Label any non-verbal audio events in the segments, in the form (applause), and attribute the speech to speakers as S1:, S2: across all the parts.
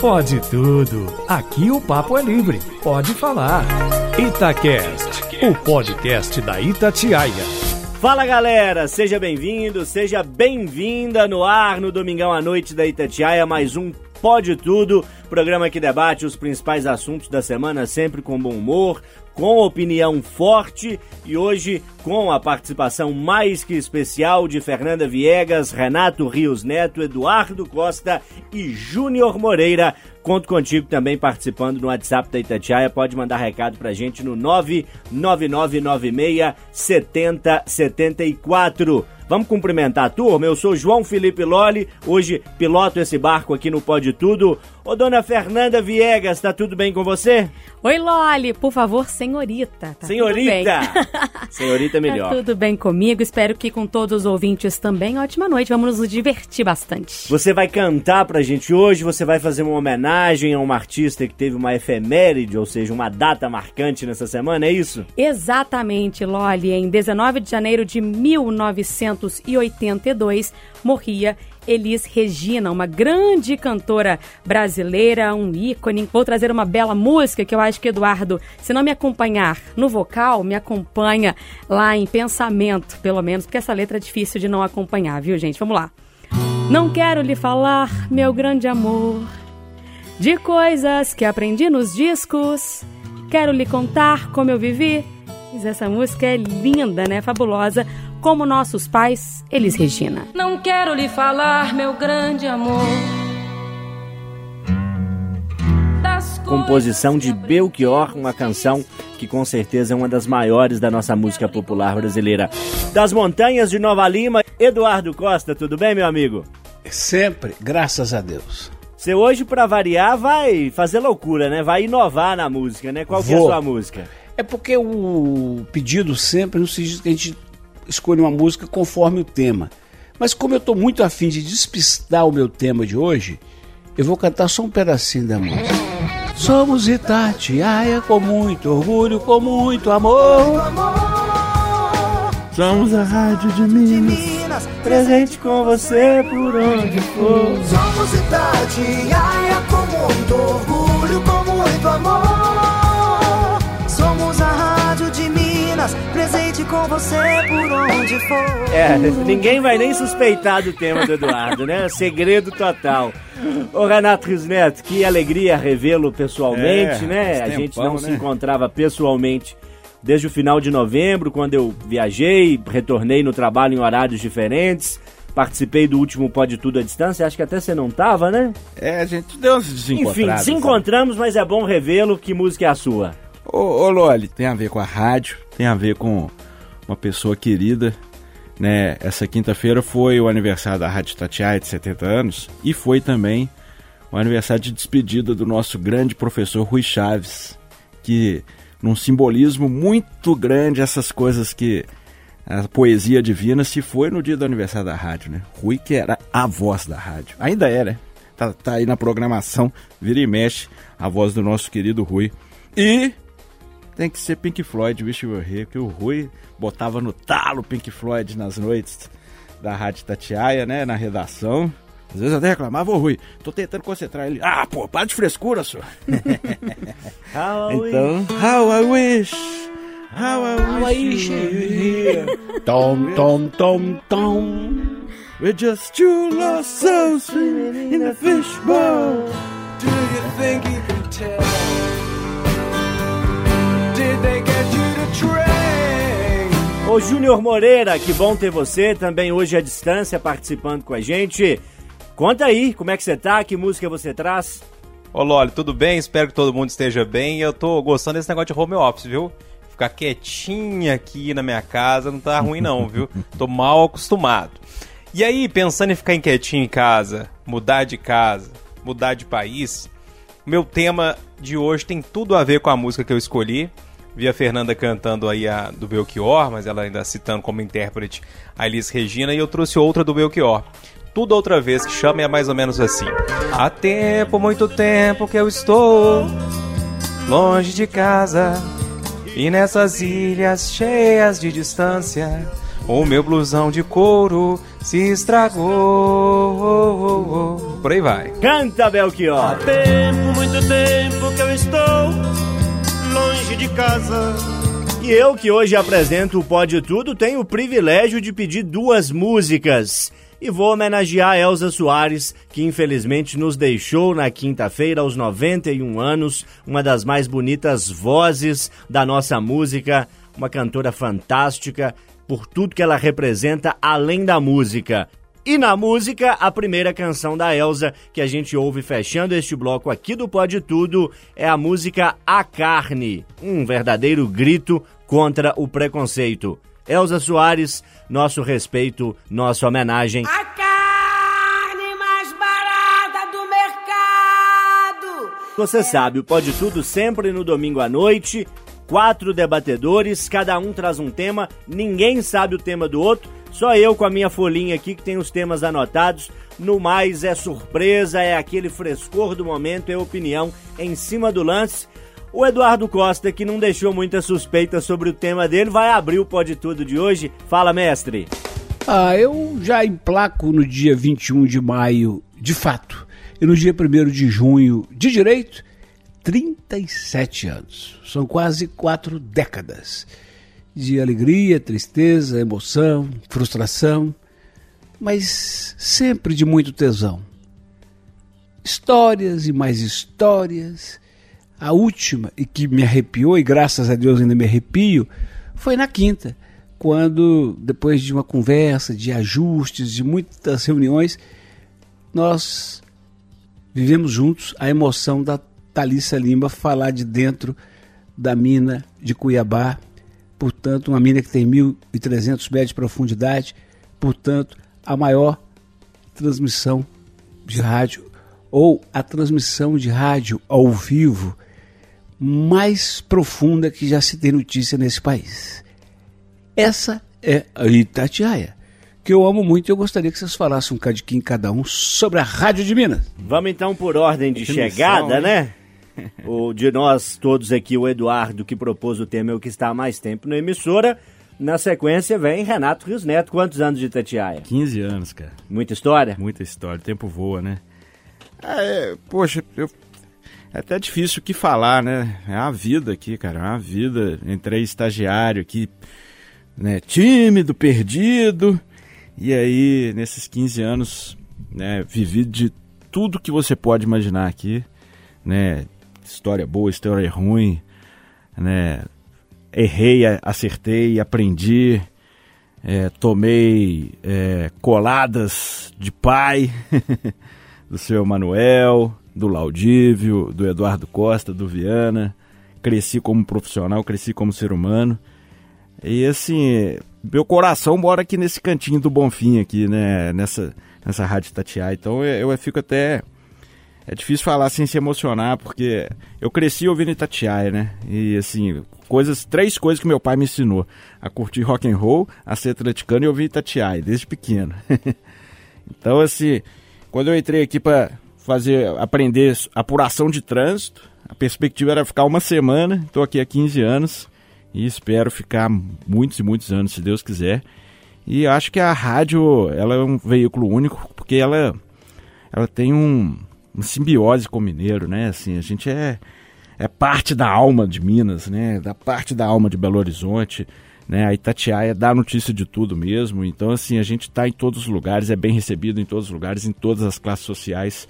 S1: Pode tudo. Aqui o papo é livre. Pode falar. Itacast, o podcast da Itatiaia.
S2: Fala galera, seja bem-vindo, seja bem-vinda no ar no domingão à noite da Itatiaia, mais um Pode Tudo, programa que debate os principais assuntos da semana, sempre com bom humor, com opinião forte e hoje com a participação mais que especial de Fernanda Viegas, Renato Rios Neto, Eduardo Costa e Júnior Moreira. Conto contigo também participando no WhatsApp da Itatiaia. Pode mandar recado pra gente no 99996 7074. Vamos cumprimentar a turma? Eu sou João Felipe Loli, hoje piloto esse barco aqui no Pode Tudo. Ô dona Fernanda Viegas, tá tudo bem com você?
S3: Oi Loli, por favor, senhorita.
S2: Tá senhorita! (laughs) senhorita é melhor.
S3: Tá tudo bem comigo, espero que com todos os ouvintes também. Ótima noite, vamos nos divertir bastante.
S2: Você vai cantar pra gente hoje, você vai fazer uma homenagem a uma artista que teve uma efeméride, ou seja, uma data marcante nessa semana, é isso?
S3: Exatamente, Loli. Em 19 de janeiro de 1982, morria Elis Regina, uma grande cantora brasileira, um ícone. Vou trazer uma bela música que eu acho que Eduardo, se não me acompanhar no vocal, me acompanha lá em pensamento, pelo menos, porque essa letra é difícil de não acompanhar, viu, gente? Vamos lá. Não quero lhe falar, meu grande amor, de coisas que aprendi nos discos. Quero lhe contar como eu vivi. Essa música é linda, né? Fabulosa como nossos pais, Elis Regina.
S4: Não quero lhe falar, meu grande amor.
S2: Composição de Belchior, uma canção que com certeza é uma das maiores da nossa música popular brasileira. Das montanhas de Nova Lima, Eduardo Costa, tudo bem, meu amigo?
S5: Sempre, graças a Deus.
S2: Você hoje, para variar, vai fazer loucura, né? Vai inovar na música, né? Qual que é a sua música?
S5: É porque o pedido sempre não se diz que a gente escolho uma música conforme o tema. Mas como eu estou muito afim de despistar o meu tema de hoje, eu vou cantar só um pedacinho da música. Somos Itatiaia com muito orgulho, com muito amor.
S2: Somos a rádio de Minas, presente com você por onde for.
S6: Somos Itatiaia com muito orgulho, com muito amor. Somos a rádio de Minas, presente com você por onde for.
S2: É, ninguém vai nem suspeitar do tema do Eduardo, né? Segredo total. Ô Renato Rios Neto, que alegria revê-lo pessoalmente,
S7: É,
S2: né? A gente não se
S7: né?
S2: encontrava pessoalmente desde o final de novembro, quando eu viajei, retornei no trabalho em horários diferentes. Participei do último Pode Tudo à Distância, acho que até você não tava, né?
S7: É, a gente deu uns desencontrados.
S2: Enfim,
S7: sabe?
S2: desencontramos, mas é bom revê-lo. Que música é a sua?
S7: Ô, ô Loli, tem a ver com a rádio, tem a ver com uma pessoa querida, né? Essa quinta-feira foi o aniversário da Rádio Tatiaia de 70 anos e foi também o aniversário de despedida do nosso grande professor Rui Chaves, que num simbolismo muito grande essas coisas que a poesia divina se foi no dia do aniversário da rádio, né? Rui que era a voz da rádio. Ainda é, né? Tá, tá aí na programação, vira e mexe, a voz do nosso querido Rui. E tem que ser Pink Floyd, Wish You Were Here, que o Rui botava no talo Pink Floyd nas noites da Rádio Tatiaia, né, na redação. Às vezes eu até reclamava, ô Rui, tô tentando concentrar ele. Ah, pô, para de frescura, senhor. (laughs) então, how I wish, how I wish.
S5: Tom, tom, tom, tom.
S7: We're just two lost souls swimming in a fishbowl.
S6: Do you think you can tell?
S2: Ô Júnior Moreira, que bom ter você também hoje à distância participando com a gente. Conta aí, como é que você tá? Que música você traz?
S8: Ô Loli, tudo bem? Espero que todo mundo esteja bem. Eu tô gostando desse negócio de home office, viu? Ficar quietinha aqui na minha casa não tá ruim não, (laughs) viu? Tô mal acostumado. E aí, pensando em ficar quietinho em casa, mudar de casa, mudar de país, meu tema de hoje tem tudo a ver com a música que eu escolhi. Vi a Fernanda cantando aí a do Belchior, mas ela ainda citando como intérprete a Elis Regina, e eu trouxe outra do Belchior. Tudo outra vez que chama é mais ou menos assim. Há tempo, muito tempo que eu estou longe de casa e nessas ilhas cheias de distância, o meu blusão de couro se estragou. por aí vai.
S2: Canta, Belchior.
S9: Tempo, muito tempo de casa.
S2: E eu, que hoje apresento o Pode Tudo, tenho o privilégio de pedir duas músicas. E vou homenagear Elza Soares, que infelizmente nos deixou na quinta-feira aos 91 anos, uma das mais bonitas vozes da nossa música, uma cantora fantástica por tudo que ela representa além da música. E na música, a primeira canção da Elsa que a gente ouve fechando este bloco aqui do Pode Tudo é a música A Carne, um verdadeiro grito contra o preconceito. Elza Soares, nosso respeito, nossa homenagem.
S10: A carne mais barata do mercado.
S2: Você sabe, o Pode Tudo sempre no domingo à noite. Quatro debatedores, cada um traz um tema, ninguém sabe o tema do outro, só eu com a minha folhinha aqui que tem os temas anotados. No mais é surpresa, é aquele frescor do momento, é opinião em cima do lance. O Eduardo Costa, que não deixou muita suspeita sobre o tema dele, vai abrir o Pode Tudo de hoje. Fala, mestre.
S5: Ah, eu já emplaco no dia 21 de maio, de fato, e no dia 1 de junho, de direito, 37 anos. São quase quatro décadas de alegria, tristeza, emoção, frustração, mas sempre de muito tesão. Histórias e mais histórias. A última, e que me arrepiou, e graças a Deus ainda me arrepio, foi na quinta, quando, depois de uma conversa, de ajustes, de muitas reuniões, nós vivemos juntos a emoção da Thalissa Lima falar de dentro da mina de Cuiabá, portanto, uma mina que tem 1.300 metros de profundidade, portanto, a maior transmissão de rádio ou a transmissão de rádio ao vivo mais profunda que já se tem notícia nesse país. Essa é a Itatiaia, que eu amo muito e eu gostaria que vocês falassem um cadinho cada um sobre a Rádio de Minas.
S2: Vamos então por ordem de
S7: Que
S2: chegada,
S7: missão,
S2: né? O de nós todos aqui, o Eduardo, que propôs o tema, é o que está há mais tempo na emissora. Na sequência vem Renato Rios Neto. Quantos anos de Itatiaia?
S7: 15 anos, cara.
S2: Muita história?
S7: Muita história. O tempo voa, né? Ah, é, poxa, eu, é até difícil o que falar, né? É a vida aqui, cara. É uma vida. Entrei estagiário aqui, né? Tímido, perdido. E aí, nesses 15 anos, né? Vivi de tudo que você pode imaginar aqui, né? História boa, história ruim, né? Errei, acertei, aprendi. É, tomei é, coladas de pai (laughs) do seu Manuel, do Laudívio, do Eduardo Costa, do Viana. Cresci como profissional, cresci como ser humano. E assim, meu coração mora aqui nesse cantinho do Bonfim aqui, né? Nessa, nessa rádio Tatiá. Então eu, eu fico até. É difícil falar sem se emocionar, porque eu cresci ouvindo Itatiaia, né? E assim, coisas, três coisas que meu pai me ensinou: a curtir rock and roll, a ser atleticano e ouvir Itatiaia, desde pequeno. (laughs) então, assim, quando eu entrei aqui para fazer, aprender apuração de trânsito, a perspectiva era ficar uma semana. Estou aqui há 15 anos e espero ficar muitos e muitos anos, se Deus quiser. E acho que a rádio, ela é um veículo único, porque ela, ela tem um, uma simbiose com o mineiro, né? Assim, a gente é, é parte da alma de Minas, né? Da parte da alma de Belo Horizonte, né? A Itatiaia dá notícia de tudo mesmo. Então, assim, a gente está em todos os lugares, é bem recebido em todos os lugares, em todas as classes sociais.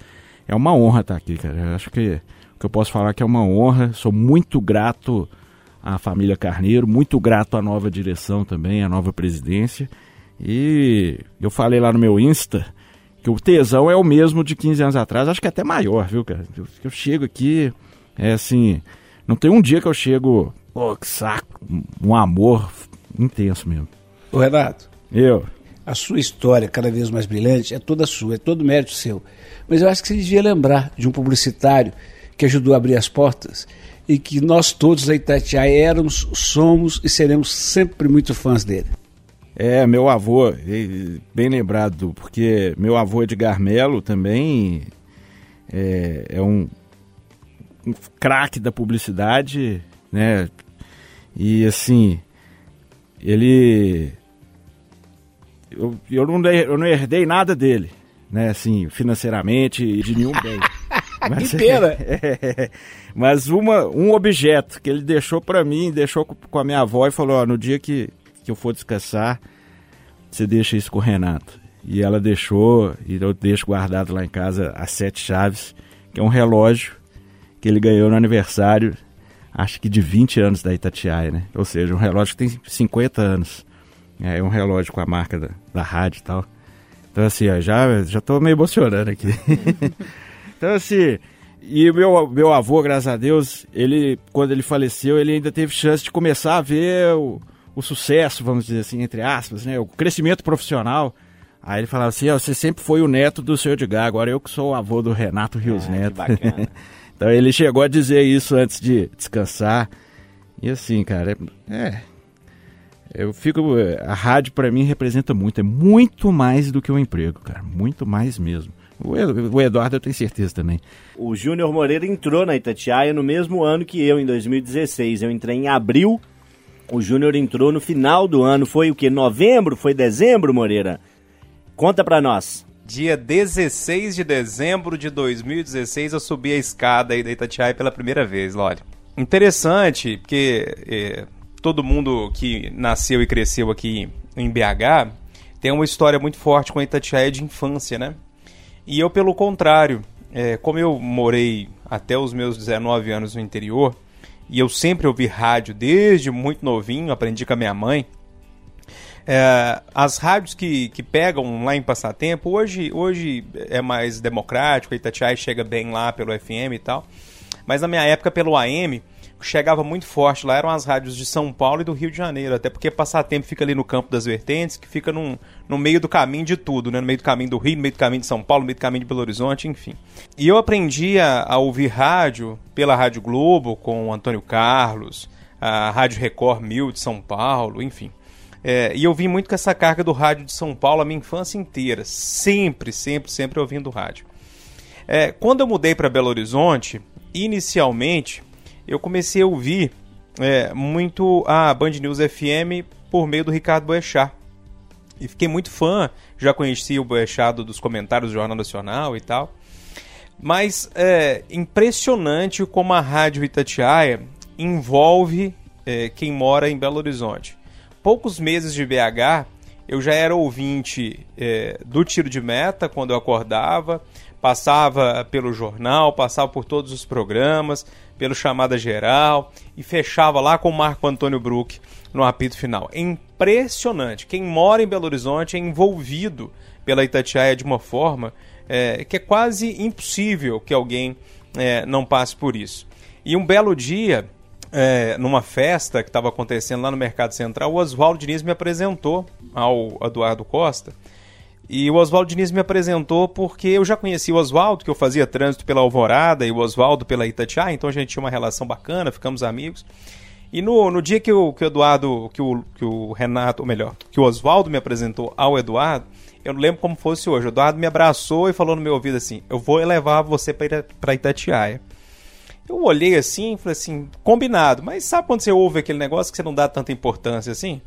S7: É uma honra estar aqui, cara. Eu acho que o que eu posso falar é que é uma honra. Sou muito grato à família Carneiro, muito grato à nova direção também, à nova presidência. E eu falei lá no meu Insta que o tesão é o mesmo de 15 anos atrás, acho que é até maior, viu, cara? Eu, eu chego aqui, é assim, não tem um dia que eu chego, pô, que saco, um amor intenso mesmo.
S5: Ô Renato,
S7: Eu,
S5: a sua história, cada vez mais brilhante, é toda sua, é todo mérito seu. Mas eu acho que você devia lembrar de um publicitário que ajudou a abrir as portas e que nós todos da Itatiaia éramos, somos e seremos sempre muito fãs dele.
S7: É, meu avô, bem lembrado, porque meu avô Edgar Melo também é, é um, um craque da publicidade, né? E assim, ele. Eu, eu, não, eu não herdei nada dele, né, assim, financeiramente e de nenhum bem. (laughs) Mas,
S5: Que pena. (laughs)
S7: é, mas uma, um objeto que ele deixou pra mim, deixou com- com a minha avó e falou, ó, no dia que, que eu for descansar, você deixa isso com o Renato. E ela deixou, e eu deixo guardado lá em casa as sete chaves, que é um relógio que ele ganhou no aniversário, acho que de 20 anos da Itatiaia, né? Ou seja, um relógio que tem 50 anos. É um relógio com a marca da, da rádio e tal. Então, assim, ó, já, já tô meio emocionando aqui. (laughs) então, assim, e meu, meu avô, graças a Deus, ele, quando ele faleceu, ele ainda teve chance de começar a ver o, o sucesso, vamos dizer assim, entre aspas, né? O crescimento profissional. Aí ele falava assim, ó, você sempre foi o neto do seu Edgar, agora eu que sou o avô do Renato Rios
S2: Ah,
S7: Neto. (laughs) então ele chegou a dizer isso antes de descansar. E assim, cara, é, é, eu fico. A rádio pra mim representa muito, é muito mais do que um emprego, cara, muito mais mesmo. O Eduardo eu tenho certeza também.
S2: O Júnior Moreira entrou na Itatiaia no mesmo ano que eu, em 2016. Eu entrei em abril, o Júnior entrou no final do ano. Foi o que? Novembro? Foi dezembro, Moreira? Conta pra nós.
S8: Dia 16 de dezembro de 2016, eu subi a escada aí da Itatiaia pela primeira vez, olha. Interessante, porque é, todo mundo que nasceu e cresceu aqui em BH tem uma história muito forte com a Itatiaia de infância, né? E eu, pelo contrário, é, como eu morei até os meus 19 anos no interior, e eu sempre ouvi rádio desde muito novinho, aprendi com a minha mãe, é, as rádios que, que pegam lá em Passatempo, hoje, hoje é mais democrático, Itatiaia chega bem lá pelo FM e tal. Mas na minha época, pelo AM, chegava muito forte lá, eram as rádios de São Paulo e do Rio de Janeiro, até porque Passatempo fica ali no campo das vertentes, que fica num, no meio do caminho de tudo, né? no meio do caminho do Rio, no meio do caminho de São Paulo, no meio do caminho de Belo Horizonte, enfim. E eu aprendi a, a ouvir rádio pela Rádio Globo, com o Antônio Carlos, a Rádio Record 1000 de São Paulo, enfim. É, e eu vim muito com essa carga do rádio de São Paulo a minha infância inteira. Sempre, sempre, sempre ouvindo rádio. É, quando eu mudei para Belo Horizonte, inicialmente eu comecei a ouvir é, muito a Band News FM por meio do Ricardo Boechat. E fiquei muito fã, já conheci o Boechat do- dos comentários do Jornal Nacional e tal. Mas é impressionante como a Rádio Itatiaia envolve é, quem mora em Belo Horizonte. Poucos meses de BH, eu já era ouvinte é, do tiro de meta quando eu acordava, passava pelo jornal, passava por todos os programas, pelo chamada geral e fechava lá com o Marco Antônio Bruck no apito final. É impressionante. Quem mora em Belo Horizonte é envolvido pela Itatiaia de uma forma é, que é quase impossível que alguém é, não passe por isso. E um belo dia, é, numa festa que estava acontecendo lá no Mercado Central, o Oswaldo Diniz me apresentou ao Eduardo Costa. E o Oswaldo Diniz me apresentou porque eu já conhecia o Oswaldo, que eu fazia trânsito pela Alvorada, e o Oswaldo pela Itatiaia, então a gente tinha uma relação bacana, ficamos amigos. E no, no dia que o, que o Eduardo, que o, que o Renato, ou melhor, que o Oswaldo me apresentou ao Eduardo, eu não lembro como fosse hoje. O Eduardo me abraçou e falou no meu ouvido assim: Eu vou levar você para Itatiaia. Eu olhei assim e falei assim: combinado, mas sabe quando você ouve aquele negócio que você não dá tanta importância assim?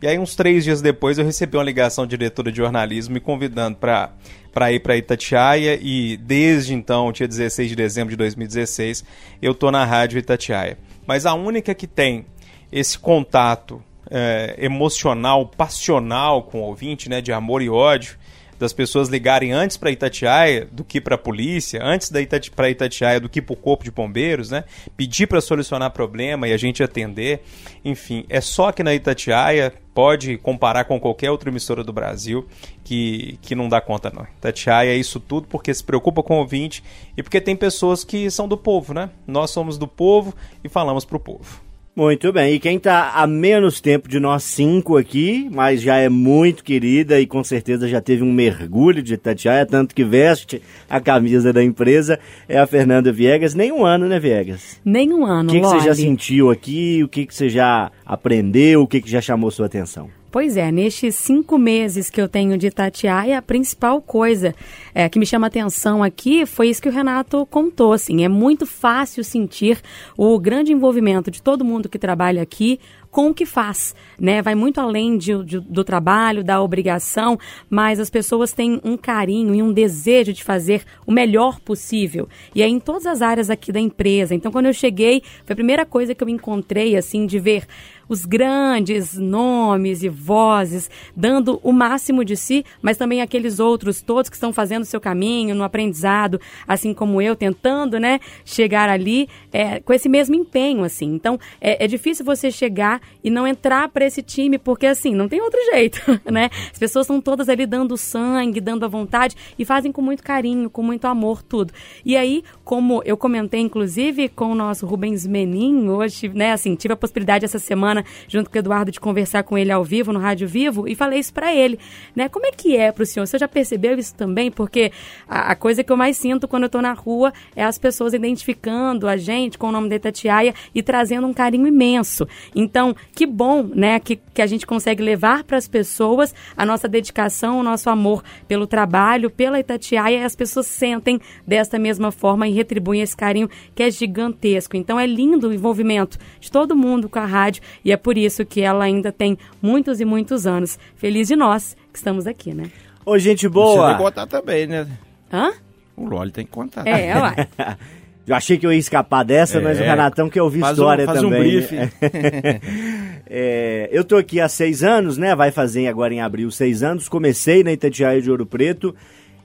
S8: E aí, uns três dias depois, eu recebi uma ligação de diretora de jornalismo me convidando para ir para Itatiaia. E desde então, dia 16 de dezembro de 2016, eu tô na rádio Itatiaia. Mas a única que tem esse contato é, emocional, passional com o ouvinte, né, de amor e ódio, das pessoas ligarem antes para Itatiaia do que para a polícia, antes da Itati para Itatiaia do que para o corpo de bombeiros, né? Pedir para solucionar problema e a gente atender. Enfim, é só que na Itatiaia pode comparar com qualquer outra emissora do Brasil que, que não dá conta não. Itatiaia é isso tudo porque se preocupa com o ouvinte e porque tem pessoas que são do povo, né? Nós somos do povo e falamos para o povo.
S2: Muito bem, e quem está há menos tempo de nós cinco aqui, mas já é muito querida e com certeza já teve um mergulho de Itatiaia, tanto que veste a camisa da empresa, é a Fernanda Viegas. Nem um ano, né, Viegas?
S3: Nem um ano,
S2: O que, que você já sentiu aqui? O que, que você já aprendeu? O que, que já chamou sua atenção?
S3: Pois é, nestes cinco meses que eu tenho de Itatiaia, a principal coisa é, que me chama atenção aqui foi isso que o Renato contou. Assim, é muito fácil sentir o grande envolvimento de todo mundo que trabalha aqui, com o que faz, né? Vai muito além de, de, do trabalho, da obrigação, mas as pessoas têm um carinho e um desejo de fazer o melhor possível. E é em todas as áreas aqui da empresa. Então, quando eu cheguei, foi a primeira coisa que eu encontrei, assim, de ver os grandes nomes e vozes dando o máximo de si, mas também aqueles outros todos que estão fazendo o seu caminho no aprendizado, assim como eu, tentando, né, chegar ali é, com esse mesmo empenho, assim. Então, é, é difícil você chegar e não entrar para esse time, porque, assim, não tem outro jeito, (laughs) né? As pessoas estão todas ali dando sangue, dando a vontade e fazem com muito carinho, com muito amor, tudo. E aí, como eu comentei, inclusive, com o nosso Rubens Menin, hoje, né, assim, tive a possibilidade essa semana, junto com o Eduardo, de conversar com ele ao vivo, no Rádio Vivo, e falei isso para ele, né? Como é que é para o senhor? Você já percebeu isso também? Porque a, a, coisa que eu mais sinto quando eu tô na rua é as pessoas identificando a gente com o nome da Itatiaia e trazendo um carinho imenso. Então, que bom, né, que, que a gente consegue levar para as pessoas a nossa dedicação, o nosso amor pelo trabalho, pela Itatiaia, e as pessoas sentem desta mesma forma e retribuem esse carinho que é gigantesco. Então, é lindo o envolvimento de todo mundo com a rádio e é por isso que ela ainda tem muitos e muitos anos. Feliz de nós que estamos aqui, né?
S2: Ô, gente boa!
S7: Você tem que contar também, né?
S3: Hã?
S7: O Loli tem que contar.
S3: É, ué. (laughs)
S2: Eu achei que eu ia escapar dessa, é, mas o Renatão quer ouvir
S7: faz
S2: história
S7: um, faz
S2: também.
S7: Um (laughs)
S2: é, eu tô aqui há seis anos, né? Vai fazer agora em abril seis anos. Comecei na Itatiaia de Ouro Preto.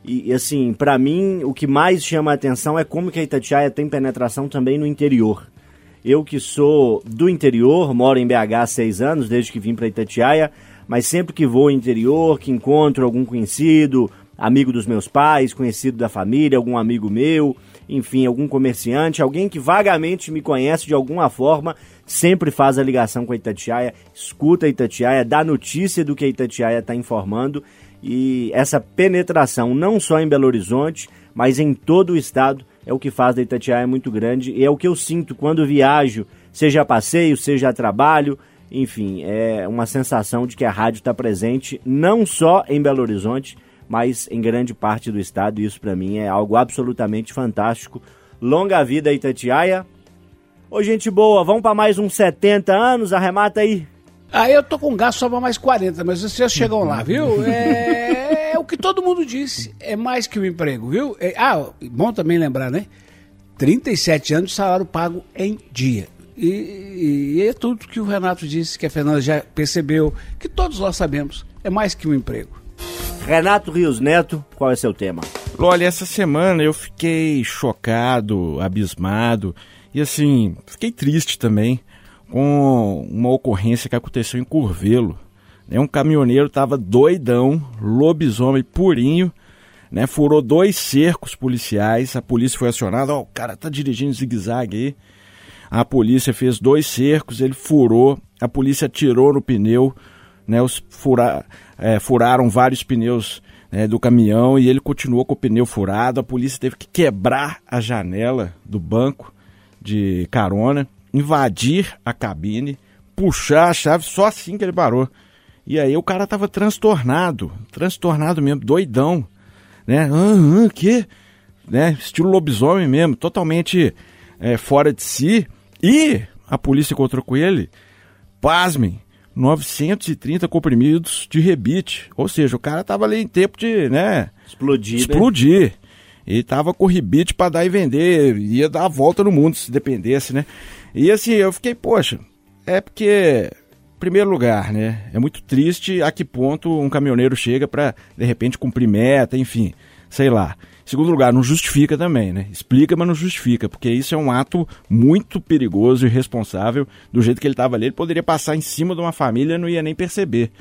S2: E, e assim, para mim, o que mais chama a atenção é como que a Itatiaia tem penetração também no interior. Eu que sou do interior, moro em BH há seis anos, desde que vim para Itatiaia, mas sempre que vou ao interior, que encontro algum conhecido, amigo dos meus pais, conhecido da família, algum amigo meu, enfim, algum comerciante, alguém que vagamente me conhece de alguma forma, sempre faz a ligação com a Itatiaia, escuta a Itatiaia, dá notícia do que a Itatiaia está informando. E essa penetração não só em Belo Horizonte, mas em todo o estado é o que faz da Itatiaia muito grande. E é o que eu sinto quando viajo, seja a passeio, seja a trabalho, enfim, é uma sensação de que a rádio está presente não só em Belo Horizonte, mas em grande parte do estado. E isso para mim é algo absolutamente fantástico. Longa vida Itatiaia. Ô gente boa, vamos para mais uns 70 anos, arremata aí.
S5: Ah, eu tô com gasto só pra mais 40, mas vocês chegam lá, viu? (laughs) É, é o que todo mundo disse, é mais que um emprego, viu? É, ah, bom também lembrar, né? 37 anos de salário pago em dia. E, e, é tudo que o Renato disse, que a Fernanda já percebeu, que todos nós sabemos, é mais que um emprego.
S2: Renato Rios Neto, qual é seu tema?
S7: Olha, essa semana eu fiquei chocado, abismado e assim, fiquei triste também com uma ocorrência que aconteceu em Curvelo. Né? Um caminhoneiro estava doidão, lobisomem purinho, né? furou dois cercos policiais, a polícia foi acionada, oh, o cara tá dirigindo zigue-zague aí. A polícia fez dois cercos, ele furou, a polícia atirou no pneu, né? Os fura, é, furaram vários pneus né, do caminhão e ele continuou com o pneu furado. A polícia teve que quebrar a janela do banco de carona invadir a cabine, puxar a chave, só assim que ele parou. E aí o cara tava transtornado, transtornado mesmo, doidão, né? Que? Né? Estilo lobisomem mesmo, totalmente é, fora de si. E a polícia encontrou com ele, pasmem, 930 comprimidos de rebite. Ou seja, o cara tava ali em tempo de, né?
S2: Explodir.
S7: Explodir. E tava com rebite para dar e vender, ia dar a volta no mundo se dependesse, né? E assim, eu fiquei, poxa, é porque, em primeiro lugar, né? É muito triste a que ponto um caminhoneiro chega para, de repente, cumprir meta, enfim, sei lá. Em segundo lugar, não justifica também, né? Explica, mas não justifica, porque isso é um ato muito perigoso e irresponsável. Do jeito que ele estava ali, ele poderia passar em cima de uma família e não ia nem perceber.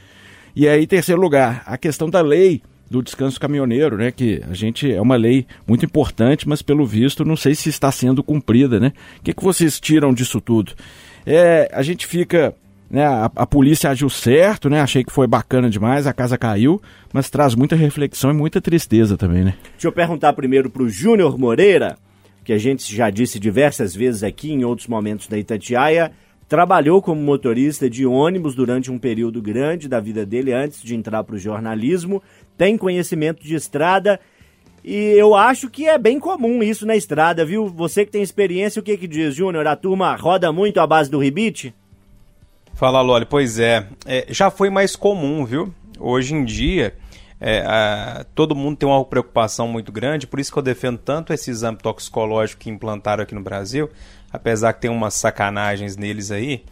S7: E aí, terceiro lugar, a questão da lei do descanso caminhoneiro, né? Que a gente é uma lei muito importante, mas pelo visto não sei se está sendo cumprida, né? O que, que vocês tiram disso tudo? É, a gente fica, né? A, a, polícia agiu certo, né? Achei que foi bacana demais, a casa caiu, mas traz muita reflexão e muita tristeza também, né?
S2: Deixa eu perguntar primeiro para o Júnior Moreira, que a gente já disse diversas vezes aqui em outros momentos da Itatiaia. Trabalhou como motorista de ônibus durante um período grande da vida dele antes de entrar para o jornalismo tem conhecimento de estrada e eu acho que é bem comum isso na estrada, viu? Você que tem experiência, o que que diz, Júnior? A turma roda muito à base do ribite?
S8: Fala, Loli. Pois é, é, já foi mais comum, viu? Hoje em dia, é, a, todo mundo tem uma preocupação muito grande, por isso que eu defendo tanto esse exame toxicológico que implantaram aqui no Brasil, apesar que tem umas sacanagens neles aí.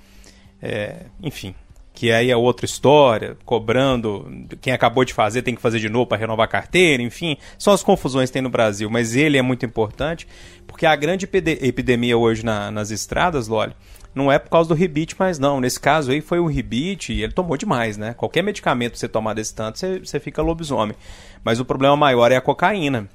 S8: É, enfim, que aí é outra história, cobrando, quem acabou de fazer tem que fazer de novo para renovar a carteira, enfim, são as confusões que tem no Brasil, mas ele é muito importante, porque a grande epidemia hoje na, nas estradas, Loli, não é por causa do rebite, mas não. Nesse caso aí foi o rebite e ele tomou demais, né? Qualquer medicamento que você tomar desse tanto, você, você fica lobisomem. Mas o problema maior é a cocaína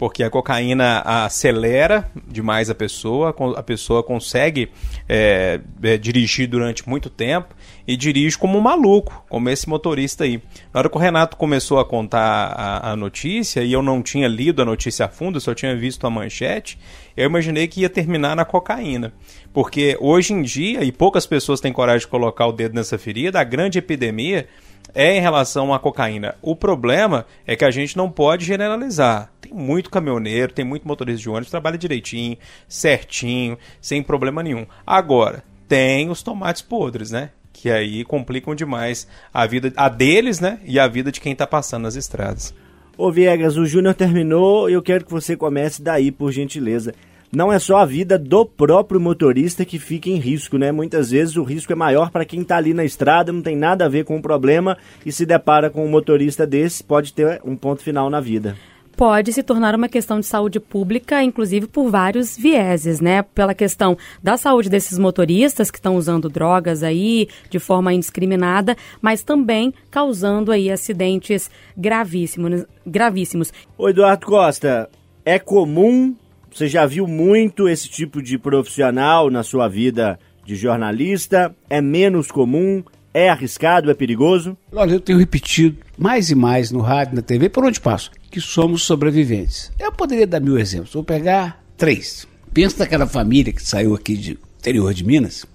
S8: porque a cocaína acelera demais a pessoa, a pessoa consegue é, é, dirigir durante muito tempo e dirige como um maluco, como esse motorista aí. Na hora que o Renato começou a contar a, a notícia e eu não tinha lido a notícia a fundo, só tinha visto a manchete, eu imaginei que ia terminar na cocaína. Porque hoje em dia, e poucas pessoas têm coragem de colocar o dedo nessa ferida, a grande epidemia é em relação à cocaína. O problema é que a gente não pode generalizar. Tem muito caminhoneiro, tem muito motorista de ônibus trabalha direitinho, certinho, sem problema nenhum. Agora, tem os tomates podres, né? Que aí complicam demais a vida a deles, né? E a vida de quem está passando nas estradas.
S2: Ô Viegas, o Júnior terminou eu quero que você comece daí, por gentileza não é só a vida do próprio motorista que fica em risco, né? Muitas vezes o risco é maior para quem está ali na estrada, não tem nada a ver com o problema e se depara com um motorista desse, pode ter um ponto final na vida
S3: pode se tornar uma questão de saúde pública, inclusive por vários vieses, né? Pela questão da saúde desses motoristas que estão usando drogas aí de forma indiscriminada, mas também causando aí acidentes gravíssimos. gravíssimos.
S2: O Eduardo Costa, é comum você já viu muito esse tipo de profissional na sua vida de jornalista? É menos comum? É arriscado? É perigoso?
S5: Olha, eu tenho repetido mais e mais no rádio, na TV, por onde passo, que somos sobreviventes. Eu poderia dar mil exemplos. Vou pegar três. Pensa naquela família que saiu aqui de interior de Minas,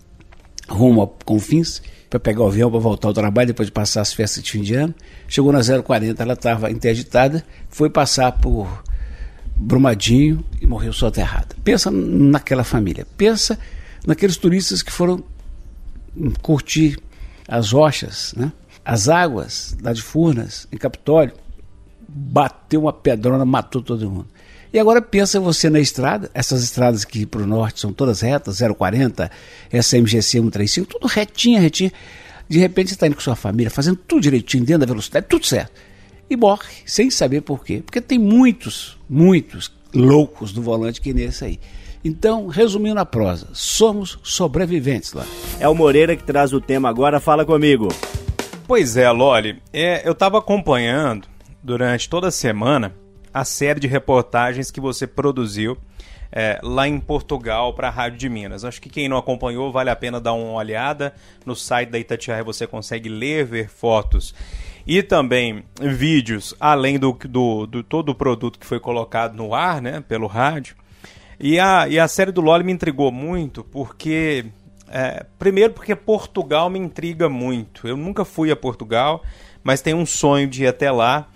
S5: rumo a Confins, para pegar o avião para voltar ao trabalho depois de passar as festas de fim de ano. Chegou na 040, ela estava interditada, foi passar por Brumadinho e morreu soterrada. Pensa naquela família. Pensa naqueles turistas que foram curtir as rochas, né? as águas lá de Furnas, em Capitólio. Bateu uma pedrona, matou todo mundo. E agora pensa você na estrada, essas estradas aqui para o norte são todas retas, 040, essa MGC 135, tudo retinha, retinha. De repente você está indo com sua família, fazendo tudo direitinho, dentro da velocidade, tudo certo e morre sem saber por quê. Porque tem muitos, muitos loucos do volante que nesse aí. Então, resumindo a prosa, somos sobreviventes lá.
S2: É o Moreira que traz o tema agora, fala comigo.
S8: Pois é, Loli, é, eu estava acompanhando durante toda a semana a série de reportagens que você produziu é, lá em Portugal para a Rádio de Minas. Acho que quem não acompanhou vale a pena dar uma olhada. No site da Itatiaia você consegue ler, ver fotos e também vídeos, além do, do, do todo o produto que foi colocado no ar, né, pelo rádio. E a, e a série do Loli me intrigou muito, porque. É, primeiro, porque Portugal me intriga muito. Eu nunca fui a Portugal, mas tenho um sonho de ir até lá.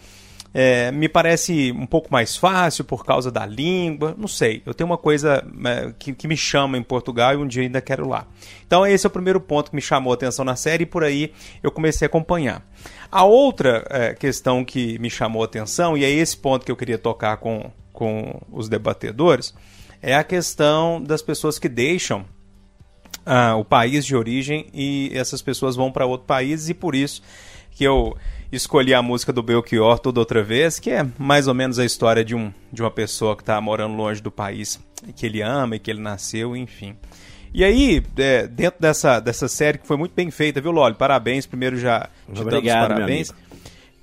S8: É, me parece um pouco mais fácil por causa da língua, não sei. Eu tenho uma coisa é, que, que, me chama em Portugal e um dia ainda quero lá. Então, esse é o primeiro ponto que me chamou a atenção na série e por aí eu comecei a acompanhar. A outra é, questão que me chamou a atenção, e é esse ponto que eu queria tocar com, com os debatedores, é a questão das pessoas que deixam ah, o país de origem e essas pessoas vão para outro país e por isso que eu escolhi a música do Belchior toda outra vez, que é mais ou menos a história de, um, de uma pessoa que está morando longe do país que ele ama e que ele nasceu, enfim. E aí, é, dentro dessa, dessa série que foi muito bem feita, viu, Loli? Parabéns, primeiro já te Obrigado, parabéns.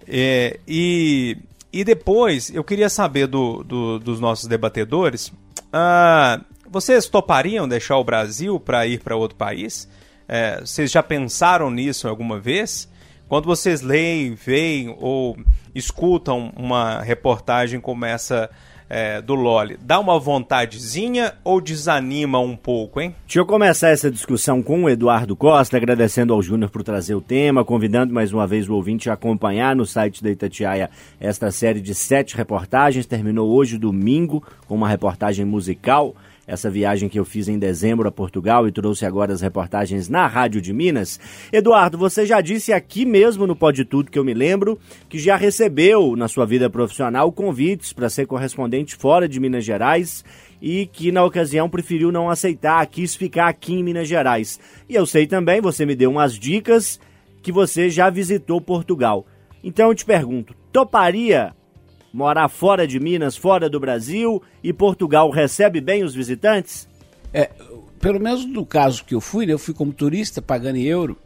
S8: É, e, e depois, eu queria saber do, do dos nossos debatedores, ah, vocês topariam deixar o Brasil para ir para outro país? É, vocês já pensaram nisso alguma vez? Quando vocês leem, veem ou escutam uma reportagem como essa é, do Loli, dá uma vontadezinha ou desanima um pouco, hein?
S2: Deixa eu começar essa discussão com o Eduardo Costa, agradecendo ao Júnior por trazer o tema, convidando mais uma vez o ouvinte a acompanhar no site da Itatiaia esta série de sete reportagens. Terminou hoje, domingo, com uma reportagem musical essa viagem que eu fiz em dezembro a Portugal e trouxe agora as reportagens na Rádio de Minas. Eduardo, você já disse aqui mesmo no Pode Tudo que eu me lembro que já recebeu na sua vida profissional convites para ser correspondente fora de Minas Gerais e que na ocasião preferiu não aceitar, quis ficar aqui em Minas Gerais. E eu sei também, você me deu umas dicas que você já visitou Portugal. Então eu te pergunto, toparia morar fora de Minas, fora do Brasil e Portugal recebe bem os visitantes?
S5: É, pelo menos no caso que eu fui, né, eu fui como turista, pagando em euro,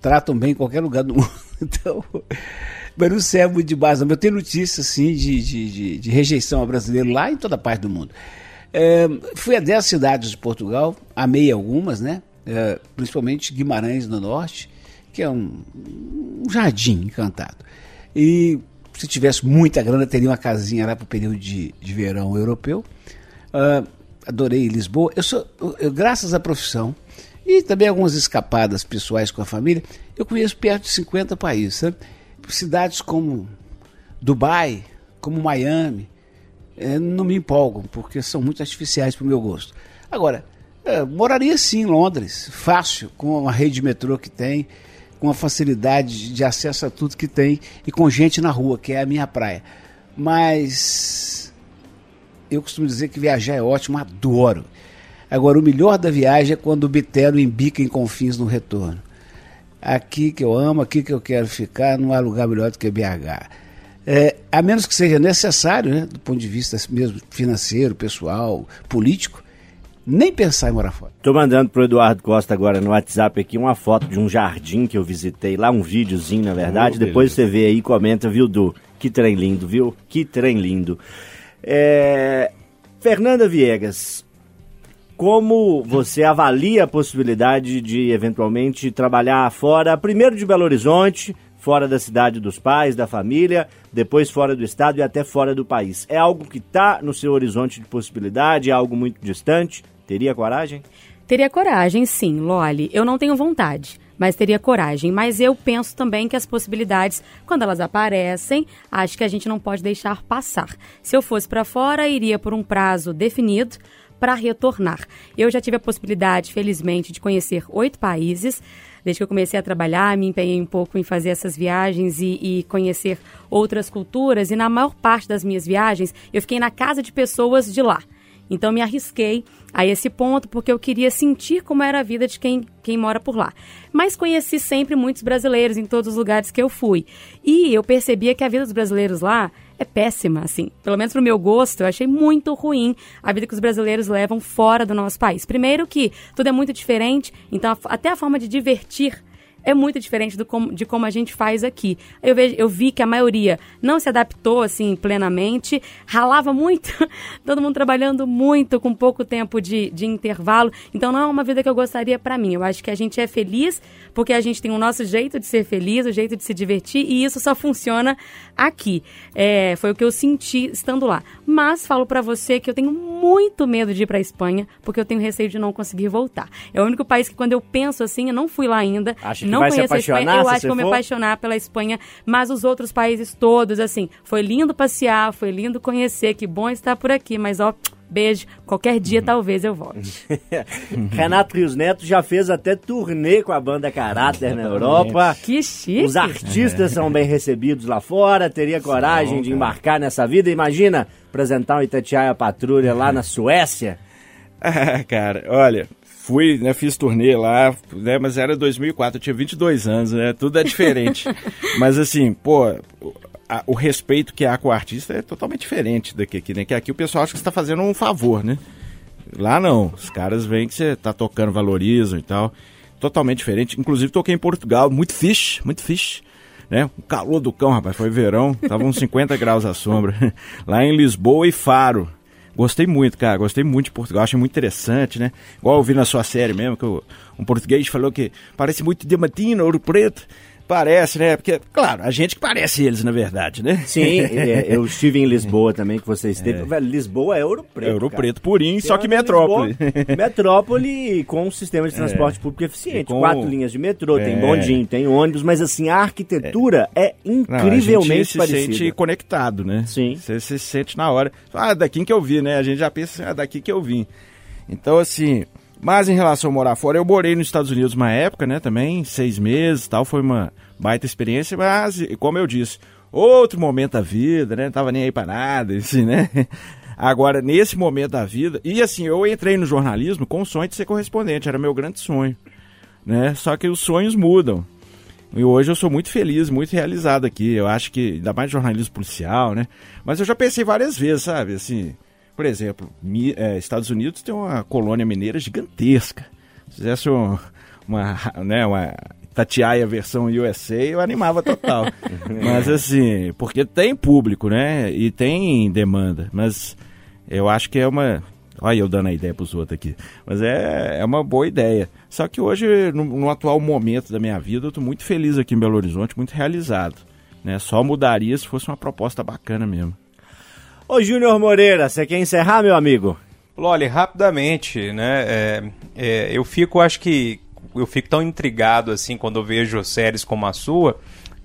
S5: tratam bem em qualquer lugar do (laughs) mundo. Então, mas não serve muito de base. Eu tenho notícias assim, de, de, de, de, rejeição ao brasileiro lá em toda parte do mundo. É, fui a 10 cidades de Portugal, amei algumas, né? É, principalmente Guimarães no norte, que é um, um jardim encantado. E se tivesse muita grana, teria uma casinha lá para o período de, de verão europeu. Uh, adorei Lisboa. Eu sou, eu, graças à profissão e também algumas escapadas pessoais com a família, eu conheço perto de 50 países. Cidades como Dubai, como Miami, é, não me empolgam, porque são muito artificiais para o meu gosto. Agora, é, moraria sim em Londres, fácil, com a rede de metrô que tem com a facilidade de acesso a tudo que tem e com gente na rua, que é a minha praia. Mas eu costumo dizer que viajar é ótimo, adoro. Agora, o melhor da viagem é quando o bitelo embica em confins no retorno. Aqui que eu amo, aqui que eu quero ficar, não há lugar melhor do que BH. É, a menos que seja necessário, né, do ponto de vista mesmo financeiro, pessoal, político, nem pensar em morar fora.
S2: Tô mandando pro Eduardo Costa agora no WhatsApp aqui uma foto de um jardim que eu visitei lá, um videozinho, na verdade. Oh, Depois você vê aí e comenta, viu, Du? Que trem lindo, viu? Que trem lindo. É... Fernanda Viegas, como você avalia a possibilidade de eventualmente trabalhar fora, primeiro de Belo Horizonte, fora da cidade dos pais, da família, depois fora do estado e até fora do país? É algo que está no seu horizonte de possibilidade? É algo muito distante? Teria coragem?
S3: Teria coragem, sim, Loli. Eu não tenho vontade, mas teria coragem. Mas eu penso também que as possibilidades, quando elas aparecem, acho que a gente não pode deixar passar. Se eu fosse para fora, iria por um prazo definido para retornar. Eu já tive a possibilidade, felizmente, de conhecer oito países. Desde que eu comecei a trabalhar, me empenhei um pouco em fazer essas viagens e, e, conhecer outras culturas. E na maior parte das minhas viagens, eu fiquei na casa de pessoas de lá. Então me arrisquei a esse ponto porque eu queria sentir como era a vida de quem, quem mora por lá. Mas conheci sempre muitos brasileiros em todos os lugares que eu fui. E eu percebia que a vida dos brasileiros lá é péssima, assim. Pelo menos pro meu gosto, eu achei muito ruim a vida que os brasileiros levam fora do nosso país. Primeiro que tudo é muito diferente, então até a forma de divertir é muito diferente do como, de como a gente faz aqui. Eu, vejo, eu vi que a maioria não se adaptou assim plenamente, ralava muito, (laughs) todo mundo trabalhando muito, com pouco tempo de, de intervalo. Então não é uma vida que eu gostaria para mim. Eu acho que a gente é feliz porque a gente tem o nosso jeito de ser feliz, o jeito de se divertir e isso só funciona aqui. É, foi o que eu senti estando lá. Mas falo para você que eu tenho muito medo de ir para Espanha porque eu tenho receio de não conseguir voltar. É o único país que quando eu penso assim, eu não fui lá ainda.
S2: Acho
S3: não
S2: vai
S3: conheço
S2: a Espanha.
S3: Eu acho que
S2: vou
S3: me apaixonar pela Espanha, mas os outros países todos, assim, foi lindo passear, foi lindo conhecer, que bom estar por aqui, mas ó, beijo, qualquer dia talvez eu volte. (laughs)
S2: Renato Rios Neto já fez até turnê com a banda Caráter na Europa. (laughs)
S3: Que chique.
S2: Os artistas são bem recebidos lá fora, teria coragem de embarcar nessa vida. Imagina apresentar um Itatiaia Patrulha lá na Suécia. (laughs)
S7: Ah, cara, olha, fui, né, fiz turnê lá, né, mas era 2004, eu tinha 22 anos, né, tudo é diferente. (laughs) mas assim, pô, a, o respeito que há com o artista é totalmente diferente daqui, aqui, né, que aqui o pessoal acha que você está fazendo um favor, né. Lá não, os caras veem que você tá tocando, valorizam e tal, totalmente diferente. Inclusive toquei em Portugal, muito fish, muito fish né? O calor do cão, rapaz, foi verão, tava uns 50 graus à sombra. (laughs) Lá em Lisboa e Faro. Gostei muito, cara. Gostei muito de Portugal. Achei muito interessante, né? Igual eu vi na sua série mesmo, que um português falou que parece muito Diamantino, Ouro Preto. Parece, né? Porque, claro, a gente que parece eles, na verdade, né?
S2: Sim, (laughs) é, eu estive em Lisboa também, que você esteve. Velho, Lisboa é Ouro Preto.
S7: É Ouro
S2: cara.
S7: Preto purinho,
S2: Você
S7: só que metrópole.
S2: Lisboa, metrópole com um sistema de (laughs) transporte público eficiente.
S7: Com-
S2: Quatro linhas de metrô, tem
S7: É.
S2: bondinho, tem ônibus, mas assim, a arquitetura é,
S7: Não,
S2: incrivelmente
S7: a gente se
S2: parecida.
S7: sente conectado, né?
S2: Sim.
S7: Você se sente na hora. Ah, daqui que eu vi, né? A gente já pensa, ah, daqui que eu vim. Então, assim, mas em relação a morar fora, eu morei nos Estados Unidos uma época, né? Também, seis meses tal, foi uma baita experiência, mas, como eu disse, outro momento da vida, né? Não tava nem aí pra nada, (laughs) assim, né? Agora, nesse momento da vida, e assim, eu entrei no jornalismo com o sonho de ser correspondente, era meu grande sonho, né? Só que os sonhos mudam. E hoje eu sou muito feliz, muito realizado aqui. Eu acho que, ainda mais jornalismo policial, né? Mas eu já pensei várias vezes, sabe? Assim, por exemplo, mi- eh, Estados Unidos tem uma colônia mineira gigantesca. Se fizesse um- uma, né, uma Tatiaia versão USA, eu animava total. (laughs) Mas assim, porque tem público, né? E tem demanda. Mas eu acho que é uma. Olha eu dando a ideia pros outros aqui. Mas é, é uma boa ideia. Só que hoje, no, no atual momento da minha vida, eu tô muito feliz aqui em Belo Horizonte, muito realizado. Né? Só mudaria se fosse uma proposta bacana mesmo.
S2: Ô, Júnior Moreira, você quer encerrar, meu amigo?
S8: Loli, rapidamente, né? é, é, eu fico, acho que eu fico tão intrigado assim quando eu vejo séries como a sua,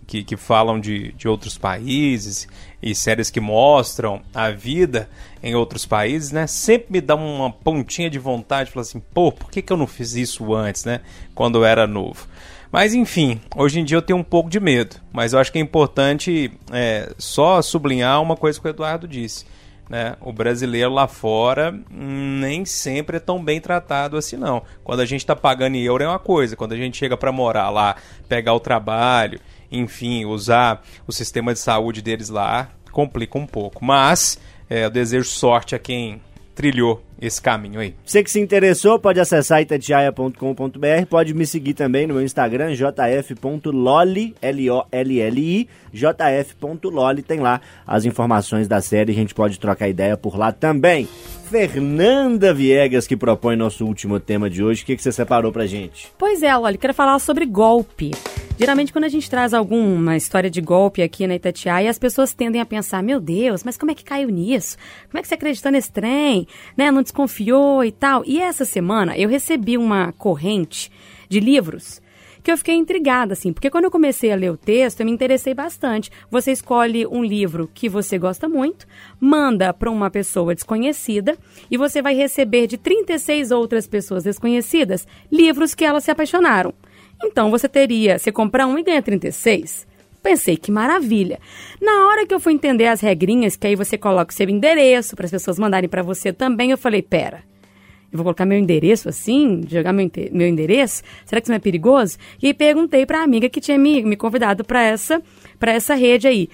S8: que, que falam de, de outros países e séries que mostram a vida em outros países, né? Sempre me dá uma pontinha de vontade, falar assim, pô, por que, que eu não fiz isso antes, né? Quando eu era novo. Mas enfim, hoje em dia eu tenho um pouco de medo, mas eu acho que é importante é, só sublinhar uma coisa que o Eduardo disse. Né? O brasileiro lá fora nem sempre é tão bem tratado assim, não. Quando a gente está pagando em euro é uma coisa, quando a gente chega para morar lá, pegar o trabalho, enfim, usar o sistema de saúde deles lá, complica um pouco. Mas é, eu desejo sorte a quem trilhou esse caminho aí.
S2: Você que se interessou, pode acessar itatiaia.com.br, pode me seguir também no meu Instagram, jf.loli, L-O-L-L-I, jf.loli, tem lá as informações da série, a gente pode trocar ideia por lá também. Fernanda Viegas, que propõe nosso último tema de hoje, o que, que você separou pra gente?
S3: Pois é, olha, quero falar sobre golpe. Geralmente, quando a gente traz alguma história de golpe aqui na Itatiaia, as pessoas tendem a pensar: meu Deus, mas como é que caiu nisso? Como é que você acreditou nesse trem? Né? Não desconfiou e tal. E essa semana eu recebi uma corrente de livros que eu fiquei intrigada, assim, porque quando eu comecei a ler o texto, eu me interessei bastante. Você escolhe um livro que você gosta muito, manda para uma pessoa desconhecida e você vai receber de 36 outras pessoas desconhecidas livros que elas se apaixonaram. Então você teria, você compra um e ganha 36. Pensei, que maravilha. Na hora que eu fui entender as regrinhas, que aí você coloca o seu endereço para as pessoas mandarem para você também, eu falei, pera, eu vou colocar meu endereço assim, jogar meu, meu endereço? Será que isso não é perigoso? E aí perguntei pra amiga que tinha me, me convidado pra essa, essa rede aí.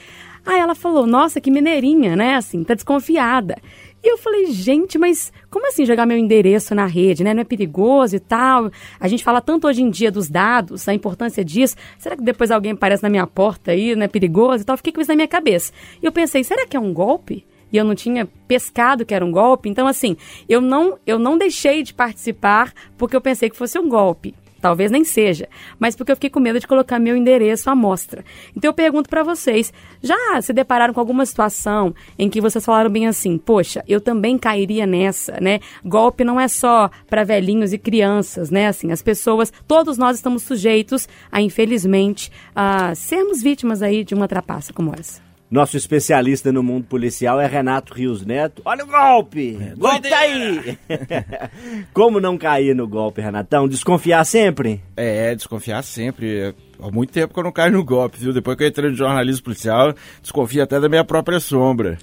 S3: Aí ela falou, nossa, que mineirinha, né? Assim, tá desconfiada. E eu falei, gente, mas como assim jogar meu endereço na rede, né? Não é perigoso e tal? A gente fala tanto hoje em dia dos dados, a importância disso. Será que depois alguém aparece na minha porta aí, não é perigoso e tal? Fiquei com isso na minha cabeça. E eu pensei, será que é um golpe? e eu não tinha pescado que era um golpe. Então, assim, eu não, eu não deixei de participar porque eu pensei que fosse um golpe. Talvez nem seja, mas porque eu fiquei com medo de colocar meu endereço à mostra. Então eu pergunto para vocês, já se depararam com alguma situação em que vocês falaram bem assim, poxa, eu também cairia nessa, né? Golpe não é só para velhinhos e crianças, né? Assim, as pessoas, todos nós estamos sujeitos a, infelizmente, a sermos vítimas aí de uma trapaça como essa.
S2: Nosso especialista no mundo policial é Renato Rios Neto. Olha o golpe! golpe tá aí! (laughs) Como não cair no golpe, Renatão? Desconfiar sempre?
S7: É, desconfiar sempre. Há muito tempo que eu não caio no golpe, viu? Depois que eu entrei no jornalismo policial, desconfio até da minha própria sombra.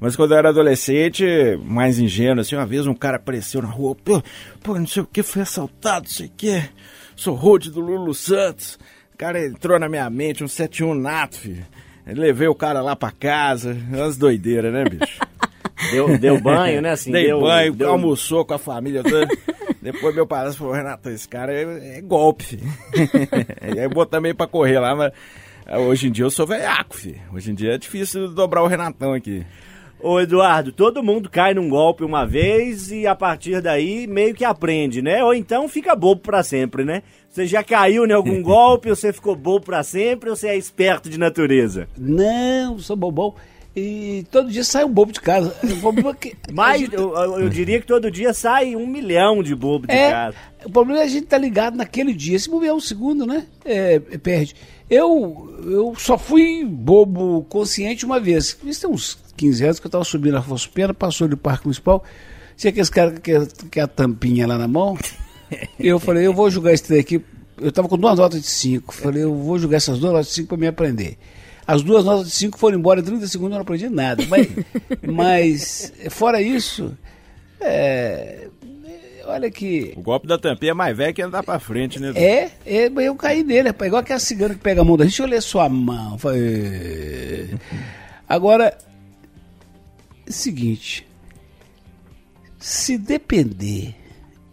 S7: Mas quando eu era adolescente, mais ingênuo, assim, uma vez um cara apareceu na rua, pô, pô não sei o que, foi assaltado, não sei o que, sou road do Lulu Santos. O cara entrou na minha mente, um 71 nato, filho. Levei o cara lá pra casa, umas doideiras, né, bicho? (laughs)
S2: Deu, deu banho, né? Assim,
S7: Dei
S2: deu,
S7: banho,
S2: deu-
S7: almoçou com a família toda. (laughs) Depois meu padrasto falou, Renato, esse cara é, é golpe, filho. (laughs) e aí botou também pra correr lá, mas ah, hoje em dia eu sou velhaco, filho. Hoje em dia é difícil dobrar o Renatão aqui.
S2: Ô Eduardo, todo mundo cai num golpe uma vez e a partir daí meio que aprende, né? Ou então fica bobo pra sempre, né? Você já caiu em algum (laughs) golpe, você ficou bobo pra sempre ou você é esperto de natureza?
S5: Não, sou bobão. E todo dia sai um bobo de casa. (laughs) É
S2: Mas
S5: gente-
S2: eu, eu- eu diria que todo dia sai um milhão de bobo de
S5: É,
S2: casa.
S5: o problema é a gente tá ligado naquele dia. Se bobear um segundo, né? É, perde. Eu, eu só fui bobo consciente uma vez. Isso tem uns 15 anos que eu tava subindo a Pena, passou do Parque Municipal. Tinha aqueles caras que que a tampinha lá na mão. (laughs) Eu falei, eu vou jogar esse trem aqui. Eu tava com duas notas de 5. Falei, eu vou jogar essas duas notas de 5 para me aprender. As duas notas de 5 foram embora em 30 segundos, eu não aprendi nada. Mas, (laughs) mas fora isso, é, olha que
S7: O golpe da tampinha é mais velho que andar pra frente, né?
S5: é, é, mas eu caí nele, rapaz. Igual aquela cigana que pega a mão da gente. Deixa eu ler sua mão. Falei, "É." Agora, seguinte. Se depender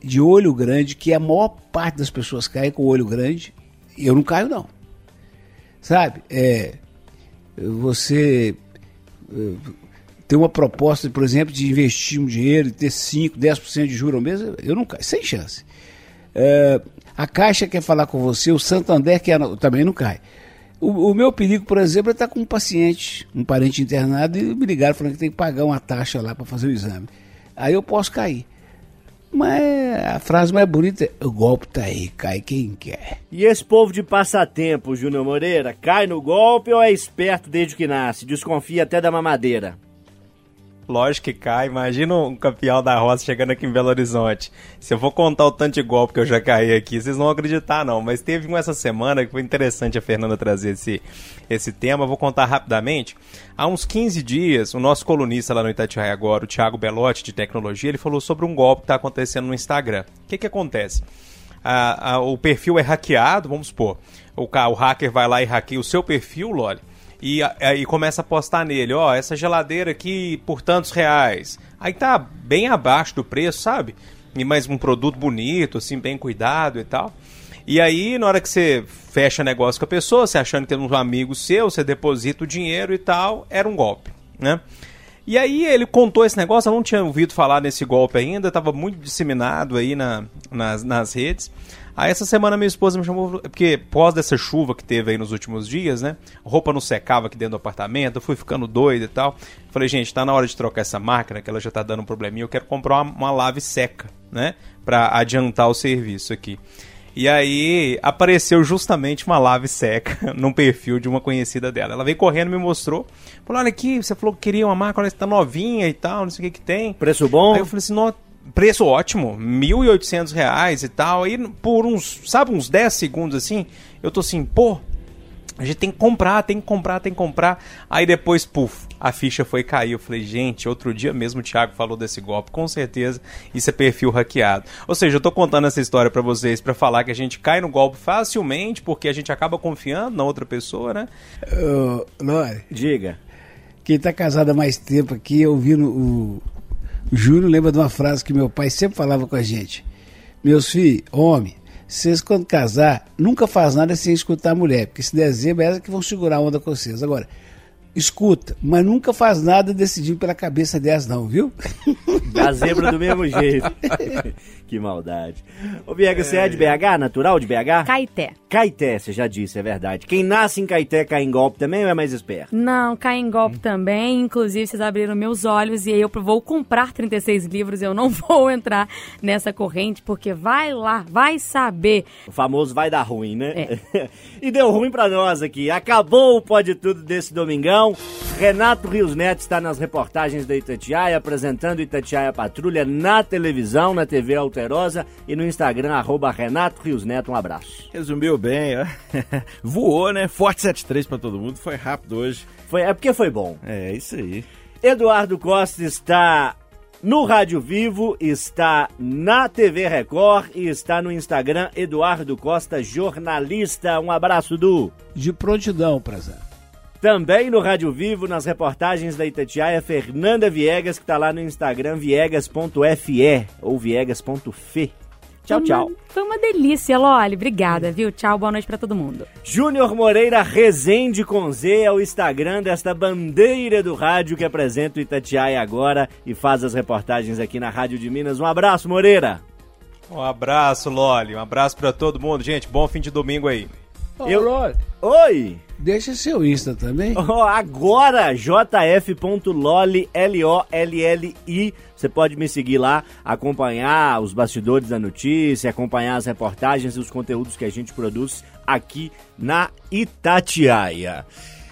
S5: de olho grande, que a maior parte das pessoas cai com olho grande, eu não caio, não. Sabe? É, você eh, tem uma proposta, por exemplo, de investir um dinheiro e ter 5, 10% de juros ao mês, eu não caio, sem chance. É, a Caixa quer falar com você, o Santander quer, também não cai. O, o meu perigo, por exemplo, é estar com um paciente, um parente internado, e me ligaram falando que tem que pagar uma taxa lá para fazer o exame. Aí eu posso cair. Mas a frase mais bonita é: o golpe tá aí, cai quem quer.
S2: E esse povo de passatempo, Júnior Moreira, cai no golpe ou é esperto desde que nasce? Desconfia até da mamadeira.
S8: Lógico que cai. Imagina um campeão da roça chegando aqui em Belo Horizonte. Se eu for contar o tanto de golpe que eu já caí aqui, vocês não vão acreditar, não. Mas teve um essa semana que foi interessante a Fernanda trazer esse, esse tema. Eu vou contar rapidamente. Há uns 15 dias, o nosso colunista lá no Itatiaia agora, o Thiago Belotti, de tecnologia, ele falou sobre um golpe que está acontecendo no Instagram. O que, que acontece? o perfil é hackeado, vamos supor. O, o hacker vai lá e hackeia o seu perfil, Loli, e, a- e começa a postar nele, ó, essa geladeira aqui por tantos reais. Aí tá bem abaixo do preço, sabe? E mais um produto bonito, assim, bem cuidado e tal. E aí, na hora que você fecha negócio com a pessoa, você achando que é um amigo seu, você deposita o dinheiro e tal, era um golpe, né? E aí ele contou esse negócio, eu não tinha ouvido falar nesse golpe ainda, estava muito disseminado aí na, nas, nas redes. Aí essa semana minha esposa me chamou, porque pós dessa chuva que teve aí nos últimos dias, né? Roupa não secava aqui dentro do apartamento, eu fui ficando doido e tal. Falei, gente, tá na hora de trocar essa máquina, que ela já tá dando um probleminha, eu quero comprar uma, uma lave seca, né? Pra adiantar o serviço aqui. E aí apareceu justamente uma lave seca (laughs) num perfil de uma conhecida dela. Ela veio correndo me mostrou. Falou, olha aqui, você falou que queria uma máquina, olha, tá novinha e tal, não sei o que que tem.
S2: Preço bom?
S8: Aí eu falei assim, "Nó, preço ótimo, 1.800 reais e tal. Aí por uns, sabe, uns 10 segundos assim, eu tô assim, pô, a gente tem que comprar, tem que comprar, tem que comprar. Aí depois, puf, a ficha foi cair. Eu falei, gente, outro dia mesmo o Thiago falou desse golpe. Com certeza isso é perfil hackeado. Ou seja, eu tô contando essa história pra vocês pra falar que a gente cai no golpe facilmente porque a gente acaba confiando na outra pessoa, né?
S5: Ô, Lore,
S2: Diga.
S5: quem tá casado há mais tempo aqui, ouvindo o, o Júnior, lembra de uma frase que meu pai sempre falava com a gente. Meus filhos, homem, vocês quando casar, nunca faz nada sem escutar a mulher, porque se der zebra, é elas que vão segurar a onda com vocês. Agora, escuta, mas nunca faz nada decidido pela cabeça delas não, viu? (laughs)
S2: Da zebra do mesmo jeito. (laughs) que maldade. Ô, Viega, você é de BH, natural de BH?
S3: Caeté.
S2: Caeté, você já disse, é verdade. Quem nasce em Caeté cai em golpe também ou é mais esperto?
S3: Não, cai em golpe também. Inclusive, vocês abriram meus olhos e aí eu vou comprar 36 livros. Eu não (laughs) vou entrar nessa corrente, porque vai lá, vai saber.
S2: O famoso vai dar ruim, né? e deu ruim pra nós aqui. Acabou o Pode Tudo desse domingão. Renato Rios Neto está nas reportagens da Itatiaia, apresentando Itatiaia Patrulha na televisão, na TV Alterosa e no Instagram, arroba Renato Rios Neto. Um abraço.
S7: Resumiu bem, ó. (laughs) Voou, né? Forte 73 pra todo mundo. Foi rápido hoje.
S2: Foi, é porque foi bom.
S7: É, isso aí.
S2: Eduardo Costa está no Rádio Vivo, está na TV Record e está no Instagram Eduardo Costa Jornalista. Um abraço, Du.
S5: De prontidão, prezado.
S2: Também no Rádio Vivo, nas reportagens da Itatiaia, Fernanda Viegas, que está lá no Instagram viegas.fe ou viegas.fe. Tchau,
S3: Foi
S2: tchau.
S3: uma- Foi uma delícia, Loli. Obrigada, viu? Tchau, boa noite pra todo mundo.
S2: Júnior Moreira Rezende com Z é o Instagram desta bandeira do rádio que apresenta o Itatiaia agora e faz as reportagens aqui na Rádio de Minas. Um abraço, Moreira.
S8: Um abraço, Loli. Um abraço pra todo mundo. Gente, bom fim de domingo aí.
S2: Eu- Oi!
S5: deixa seu Insta também.
S2: Ó, agora, jf.loli, L-O-L-L-I. Você pode me seguir lá, acompanhar os bastidores da notícia, acompanhar as reportagens e os conteúdos que a gente produz aqui na Itatiaia.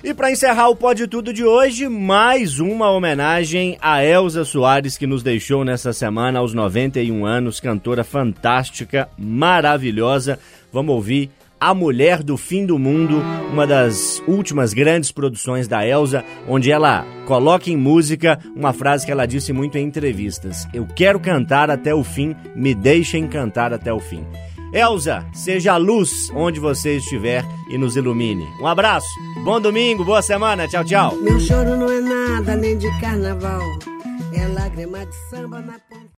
S2: E para encerrar o Pode Tudo de hoje, mais uma homenagem a Elza Soares, que nos deixou nessa semana aos 91 anos, cantora fantástica, maravilhosa. Vamos ouvir a Mulher do Fim do Mundo, uma das últimas grandes produções da Elsa, onde ela coloca em música uma frase que ela disse muito em entrevistas: Eu quero cantar até o fim, me deixem cantar até o fim. Elsa, seja a luz onde você estiver e nos ilumine. Um abraço, bom domingo, boa semana, tchau, tchau.
S10: Meu choro não é nada, nem de carnaval. É lágrima de samba na ponta.